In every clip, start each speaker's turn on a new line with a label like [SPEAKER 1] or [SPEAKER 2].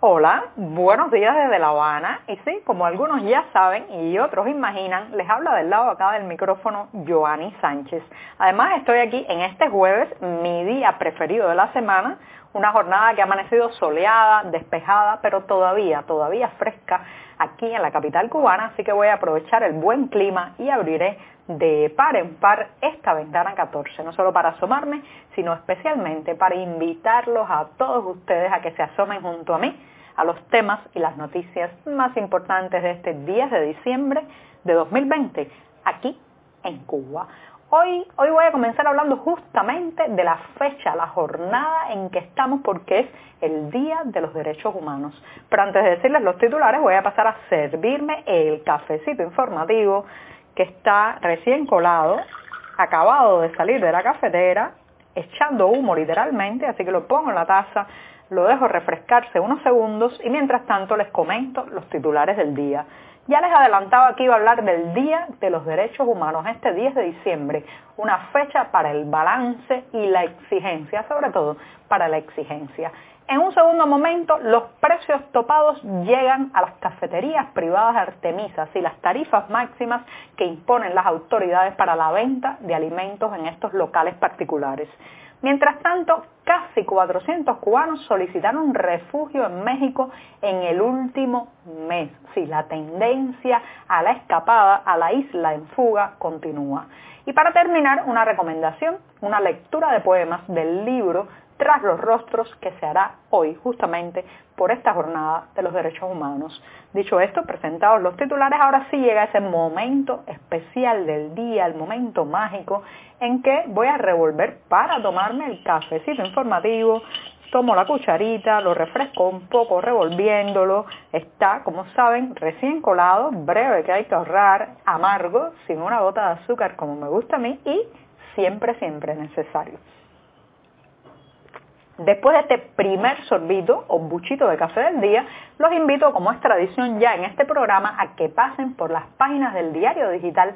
[SPEAKER 1] Hola, buenos días desde La Habana. Y sí, como algunos ya saben y otros imaginan, les habla del lado acá del micrófono Joanny Sánchez. Además estoy aquí en este jueves, mi día preferido de la semana, una jornada que ha amanecido soleada, despejada, pero todavía, todavía fresca aquí en la capital cubana, así que voy a aprovechar el buen clima y abriré de par en par esta ventana 14, no solo para asomarme, sino especialmente para invitarlos a todos ustedes a que se asomen junto a mí a los temas y las noticias más importantes de este 10 de diciembre de 2020 aquí en Cuba. Hoy, hoy voy a comenzar hablando justamente de la fecha, la jornada en que estamos porque es el Día de los Derechos Humanos. Pero antes de decirles los titulares voy a pasar a servirme el cafecito informativo que está recién colado, acabado de salir de la cafetera, echando humo literalmente, así que lo pongo en la taza, lo dejo refrescarse unos segundos y mientras tanto les comento los titulares del día. Ya les adelantaba que iba a hablar del Día de los Derechos Humanos, este 10 de diciembre, una fecha para el balance y la exigencia, sobre todo para la exigencia. En un segundo momento, los precios topados llegan a las cafeterías privadas artemisas y las tarifas máximas que imponen las autoridades para la venta de alimentos en estos locales particulares. Mientras tanto, casi 400 cubanos solicitaron refugio en México en el último mes. Sí, la tendencia a la escapada a la isla en fuga continúa. Y para terminar, una recomendación, una lectura de poemas del libro tras los rostros que se hará hoy justamente por esta jornada de los derechos humanos. Dicho esto, presentados los titulares, ahora sí llega ese momento especial del día, el momento mágico en que voy a revolver para tomarme el cafecito informativo, tomo la cucharita, lo refresco un poco revolviéndolo, está, como saben, recién colado, breve que hay que ahorrar, amargo, sin una gota de azúcar como me gusta a mí y siempre, siempre necesario. Después de este primer sorbito o buchito de café del día, los invito, como es tradición ya en este programa, a que pasen por las páginas del diario digital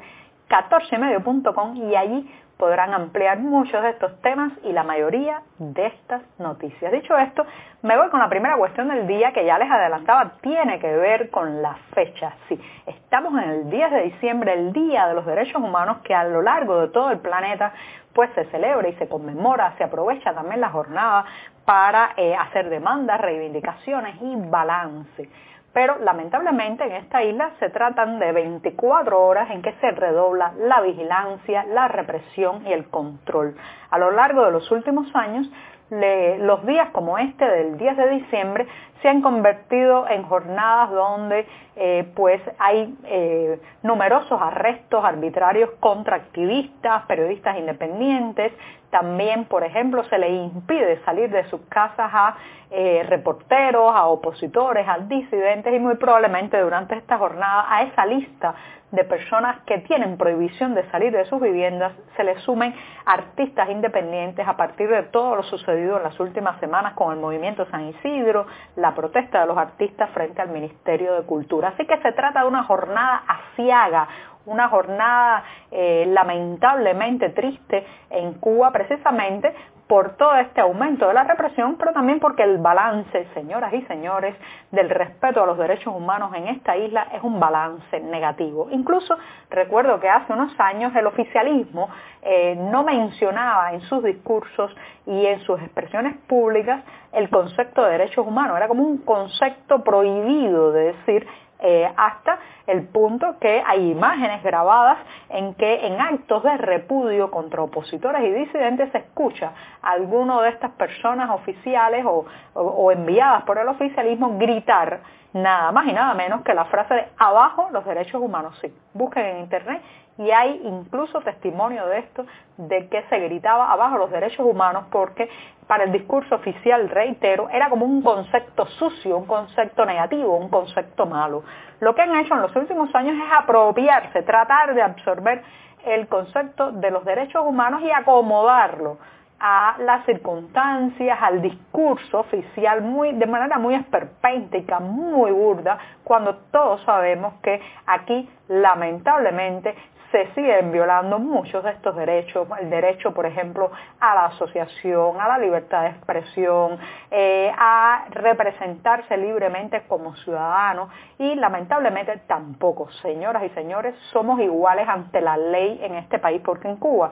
[SPEAKER 1] 14medio.com y allí podrán ampliar muchos de estos temas y la mayoría de estas noticias. Dicho esto, me voy con la primera cuestión del día que ya les adelantaba, tiene que ver con la fecha. Sí, estamos en el 10 de diciembre, el Día de los Derechos Humanos, que a lo largo de todo el planeta pues se celebra y se conmemora, se aprovecha también la jornada para eh, hacer demandas, reivindicaciones y balance pero lamentablemente en esta isla se tratan de 24 horas en que se redobla la vigilancia, la represión y el control. A lo largo de los últimos años, los días como este del 10 de diciembre se han convertido en jornadas donde eh, pues hay eh, numerosos arrestos arbitrarios contra activistas, periodistas independientes, también, por ejemplo, se le impide salir de sus casas a eh, reporteros, a opositores, a disidentes y muy probablemente durante esta jornada a esa lista de personas que tienen prohibición de salir de sus viviendas se le sumen artistas independientes a partir de todo lo sucedido en las últimas semanas con el movimiento San Isidro, la protesta de los artistas frente al Ministerio de Cultura. Así que se trata de una jornada asiaga, una jornada eh, lamentablemente triste en Cuba precisamente por todo este aumento de la represión, pero también porque el balance, señoras y señores, del respeto a los derechos humanos en esta isla es un balance negativo. Incluso recuerdo que hace unos años el oficialismo eh, no mencionaba en sus discursos y en sus expresiones públicas el concepto de derechos humanos, era como un concepto prohibido de decir eh, hasta el punto que hay imágenes grabadas en que en actos de repudio contra opositores y disidentes se escucha a alguno de estas personas oficiales o, enviadas por el oficialismo gritar nada más y nada menos que la frase de abajo los derechos humanos. Sí, busquen en internet y hay incluso testimonio de esto, de que se gritaba abajo los derechos humanos porque para el discurso oficial, reitero, era como un concepto sucio, un concepto negativo, un concepto malo. Lo que han hecho en los últimos años es apropiarse, tratar de absorber el concepto de los derechos humanos y acomodarlo a las circunstancias, al discurso oficial muy, de manera muy esperpéntica, muy burda, cuando todos sabemos que aquí lamentablemente se siguen violando muchos de estos derechos, el derecho, por ejemplo, a la asociación, a la libertad de expresión, eh, a representarse libremente como ciudadano y lamentablemente tampoco, señoras y señores, somos iguales ante la ley en este país porque en Cuba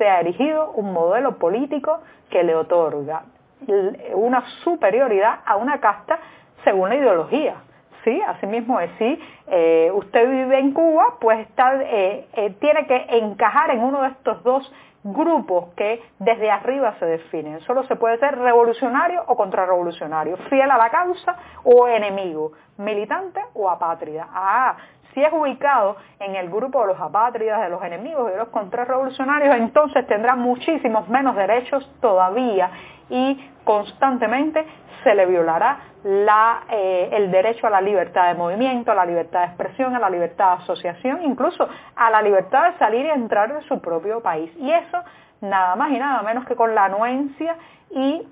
[SPEAKER 1] se ha erigido un modelo político que le otorga una superioridad a una casta según la ideología. Sí, así es. Si eh, usted vive en Cuba, pues está, eh, eh, tiene que encajar en uno de estos dos grupos que desde arriba se definen. Solo se puede ser revolucionario o contrarrevolucionario, fiel a la causa o enemigo, militante o apátrida. Ah, si es ubicado en el grupo de los apátridas, de los enemigos y de los contrarrevolucionarios, entonces tendrá muchísimos menos derechos todavía y constantemente se le violará eh, el derecho a la libertad de movimiento, a la libertad de expresión, a la libertad de asociación, incluso a la libertad de salir y entrar en su propio país. Y eso nada más y nada menos que con la anuencia y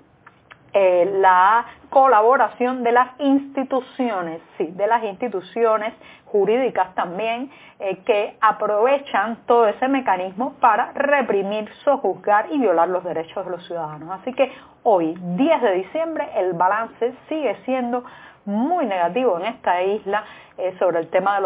[SPEAKER 1] eh, la colaboración de las instituciones, sí, de las instituciones jurídicas también, eh, que aprovechan todo ese mecanismo para reprimir, sojuzgar y violar los derechos de los ciudadanos. Así que hoy, 10 de diciembre, el balance sigue siendo muy negativo en esta isla eh, sobre el tema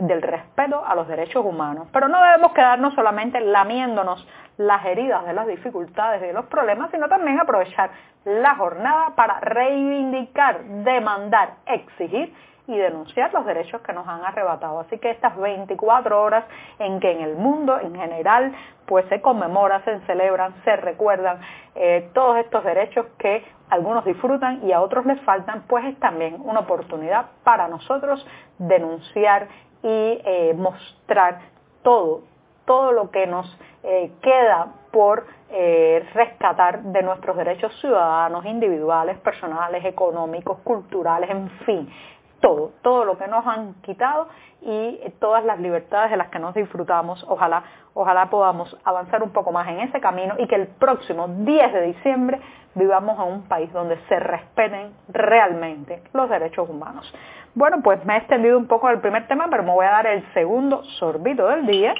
[SPEAKER 1] del respeto a los derechos humanos. Pero no debemos quedarnos solamente lamiéndonos las heridas de las dificultades y de los problemas, sino también aprovechar la jornada para reivindicar, demandar, exigir y denunciar los derechos que nos han arrebatado. Así que estas 24 horas en que en el mundo en general pues se conmemora, se celebran, se recuerdan eh, todos estos derechos que algunos disfrutan y a otros les faltan, pues es también una oportunidad para nosotros denunciar y eh, mostrar todo, todo lo que nos eh, queda por rescatar de nuestros derechos ciudadanos, individuales, personales, económicos, culturales, en fin todo, todo lo que nos han quitado y todas las libertades de las que nos disfrutamos. Ojalá, ojalá podamos avanzar un poco más en ese camino y que el próximo 10 de diciembre vivamos en un país donde se respeten realmente los derechos humanos. Bueno, pues me he extendido un poco el primer tema, pero me voy a dar el segundo sorbito del día.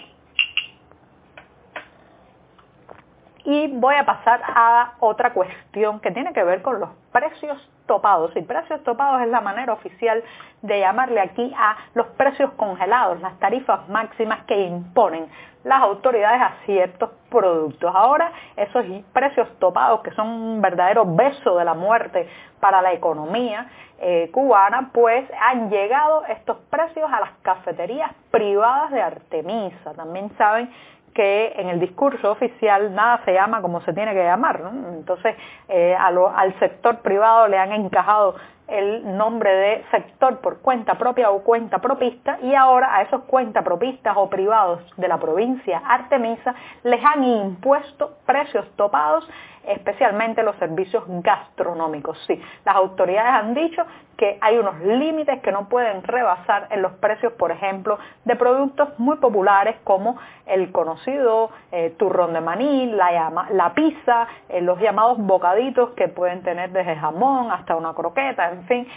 [SPEAKER 1] Y voy a pasar a otra cuestión que tiene que ver con los precios topados. Y precios topados es la manera oficial de llamarle aquí a los precios congelados, las tarifas máximas que imponen las autoridades a ciertos productos. Ahora, esos precios topados, que son un verdadero beso de la muerte para la economía eh, cubana, pues han llegado estos precios a las cafeterías privadas de Artemisa. También saben que en el discurso oficial nada se llama como se tiene que llamar. Entonces, eh, al sector privado le han encajado el nombre de sector por cuenta propia o cuenta propista y ahora a esos cuenta propistas o privados de la provincia Artemisa les han impuesto precios topados especialmente los servicios gastronómicos. Sí, las autoridades han dicho que hay unos límites que no pueden rebasar en los precios, por ejemplo, de productos muy populares como el conocido eh, turrón de maní, la, pizza, eh, los llamados bocaditos que pueden tener desde jamón hasta una croqueta, en fin,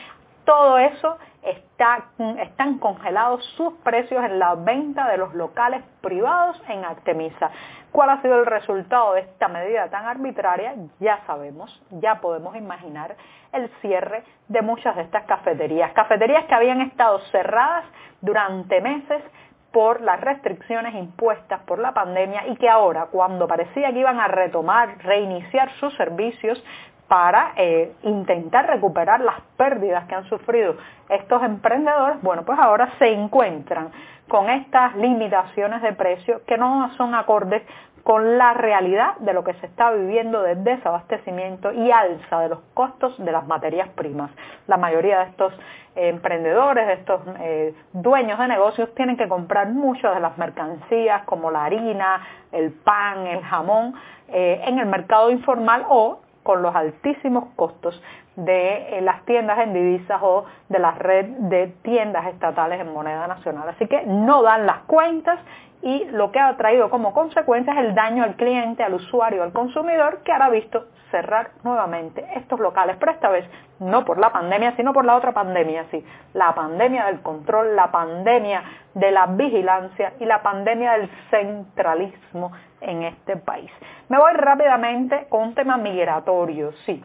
[SPEAKER 1] todo eso está, están congelados sus precios en la venta de los locales privados en Artemisa. ¿Cuál ha sido el resultado de esta medida tan arbitraria? Ya sabemos, ya podemos imaginar el cierre de muchas de estas cafeterías. Cafeterías que habían estado cerradas durante meses por las restricciones impuestas por la pandemia y que ahora, cuando parecía que iban a retomar, reiniciar sus servicios, para eh, intentar recuperar las pérdidas que han sufrido estos emprendedores, bueno, pues ahora se encuentran con estas limitaciones de precio que no son acordes con la realidad de lo que se está viviendo de desabastecimiento y alza de los costos de las materias primas. La mayoría de estos eh, emprendedores, de estos eh, dueños de negocios tienen que comprar muchas de las mercancías como la harina, el pan, el jamón en el mercado informal o con los altísimos costos de eh, las tiendas en divisas o de la red de tiendas estatales en moneda nacional. Así que no dan las cuentas y lo que ha traído como consecuencia es el daño al cliente, al usuario, al consumidor que ahora visto cerrar nuevamente estos locales, pero esta vez no por la pandemia, sino por la otra pandemia, sí, la pandemia del control, la pandemia de la vigilancia y la pandemia del centralismo en este país. Me voy rápidamente con un tema migratorio, sí.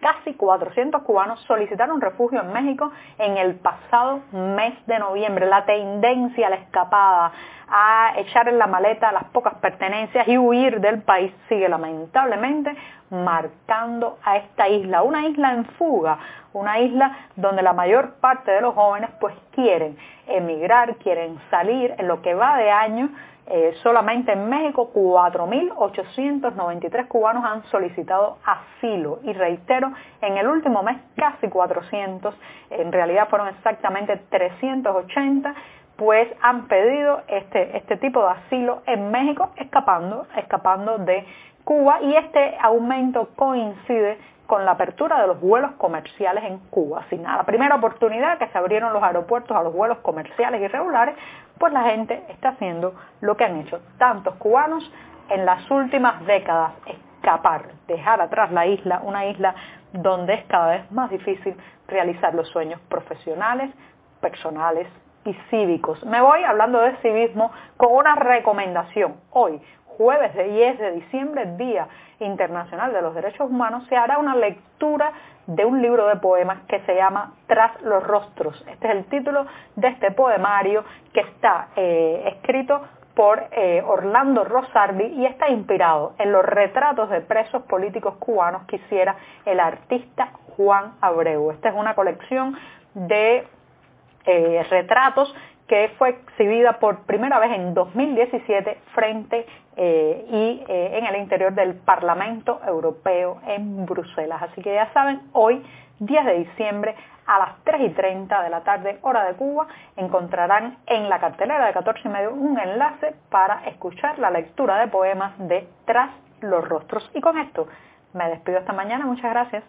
[SPEAKER 1] Casi 400 cubanos solicitaron refugio en México en el pasado mes de noviembre. La tendencia a la escapada, a echar en la maleta las pocas pertenencias y huir del país. Sigue lamentablemente marcando a esta isla, una isla en fuga, una isla donde la mayor parte de los jóvenes pues quieren emigrar, quieren salir, en lo que va de año. Eh, solamente en México 4.893 cubanos han solicitado asilo. Y reitero, en el último mes casi 400, en realidad fueron exactamente 380 pues han pedido este, este tipo de asilo en México escapando, escapando de Cuba y este aumento coincide con la apertura de los vuelos comerciales en Cuba. Sin nada, la primera oportunidad que se abrieron los aeropuertos a los vuelos comerciales irregulares, pues la gente está haciendo lo que han hecho tantos cubanos en las últimas décadas, escapar, dejar atrás la isla, una isla donde es cada vez más difícil realizar los sueños profesionales, personales y cívicos. Me voy hablando de civismo con una recomendación. Hoy, jueves de 10 de diciembre, Día Internacional de los Derechos Humanos, se hará una lectura de un libro de poemas que se llama Tras los Rostros. Este es el título de este poemario que está eh, escrito por eh, Orlando Rosardi y está inspirado en los retratos de presos políticos cubanos que hiciera el artista Juan Abreu. Esta es una colección de eh, retratos que fue exhibida por primera vez en 2017 frente eh, y eh, en el interior del Parlamento Europeo en Bruselas. Así que ya saben, hoy, 10 de diciembre, a las 3 y 30 de la tarde, hora de Cuba, encontrarán en la cartelera de 14 y medio un enlace para escuchar la lectura de poemas de Tras los Rostros. Y con esto me despido esta mañana. Muchas gracias.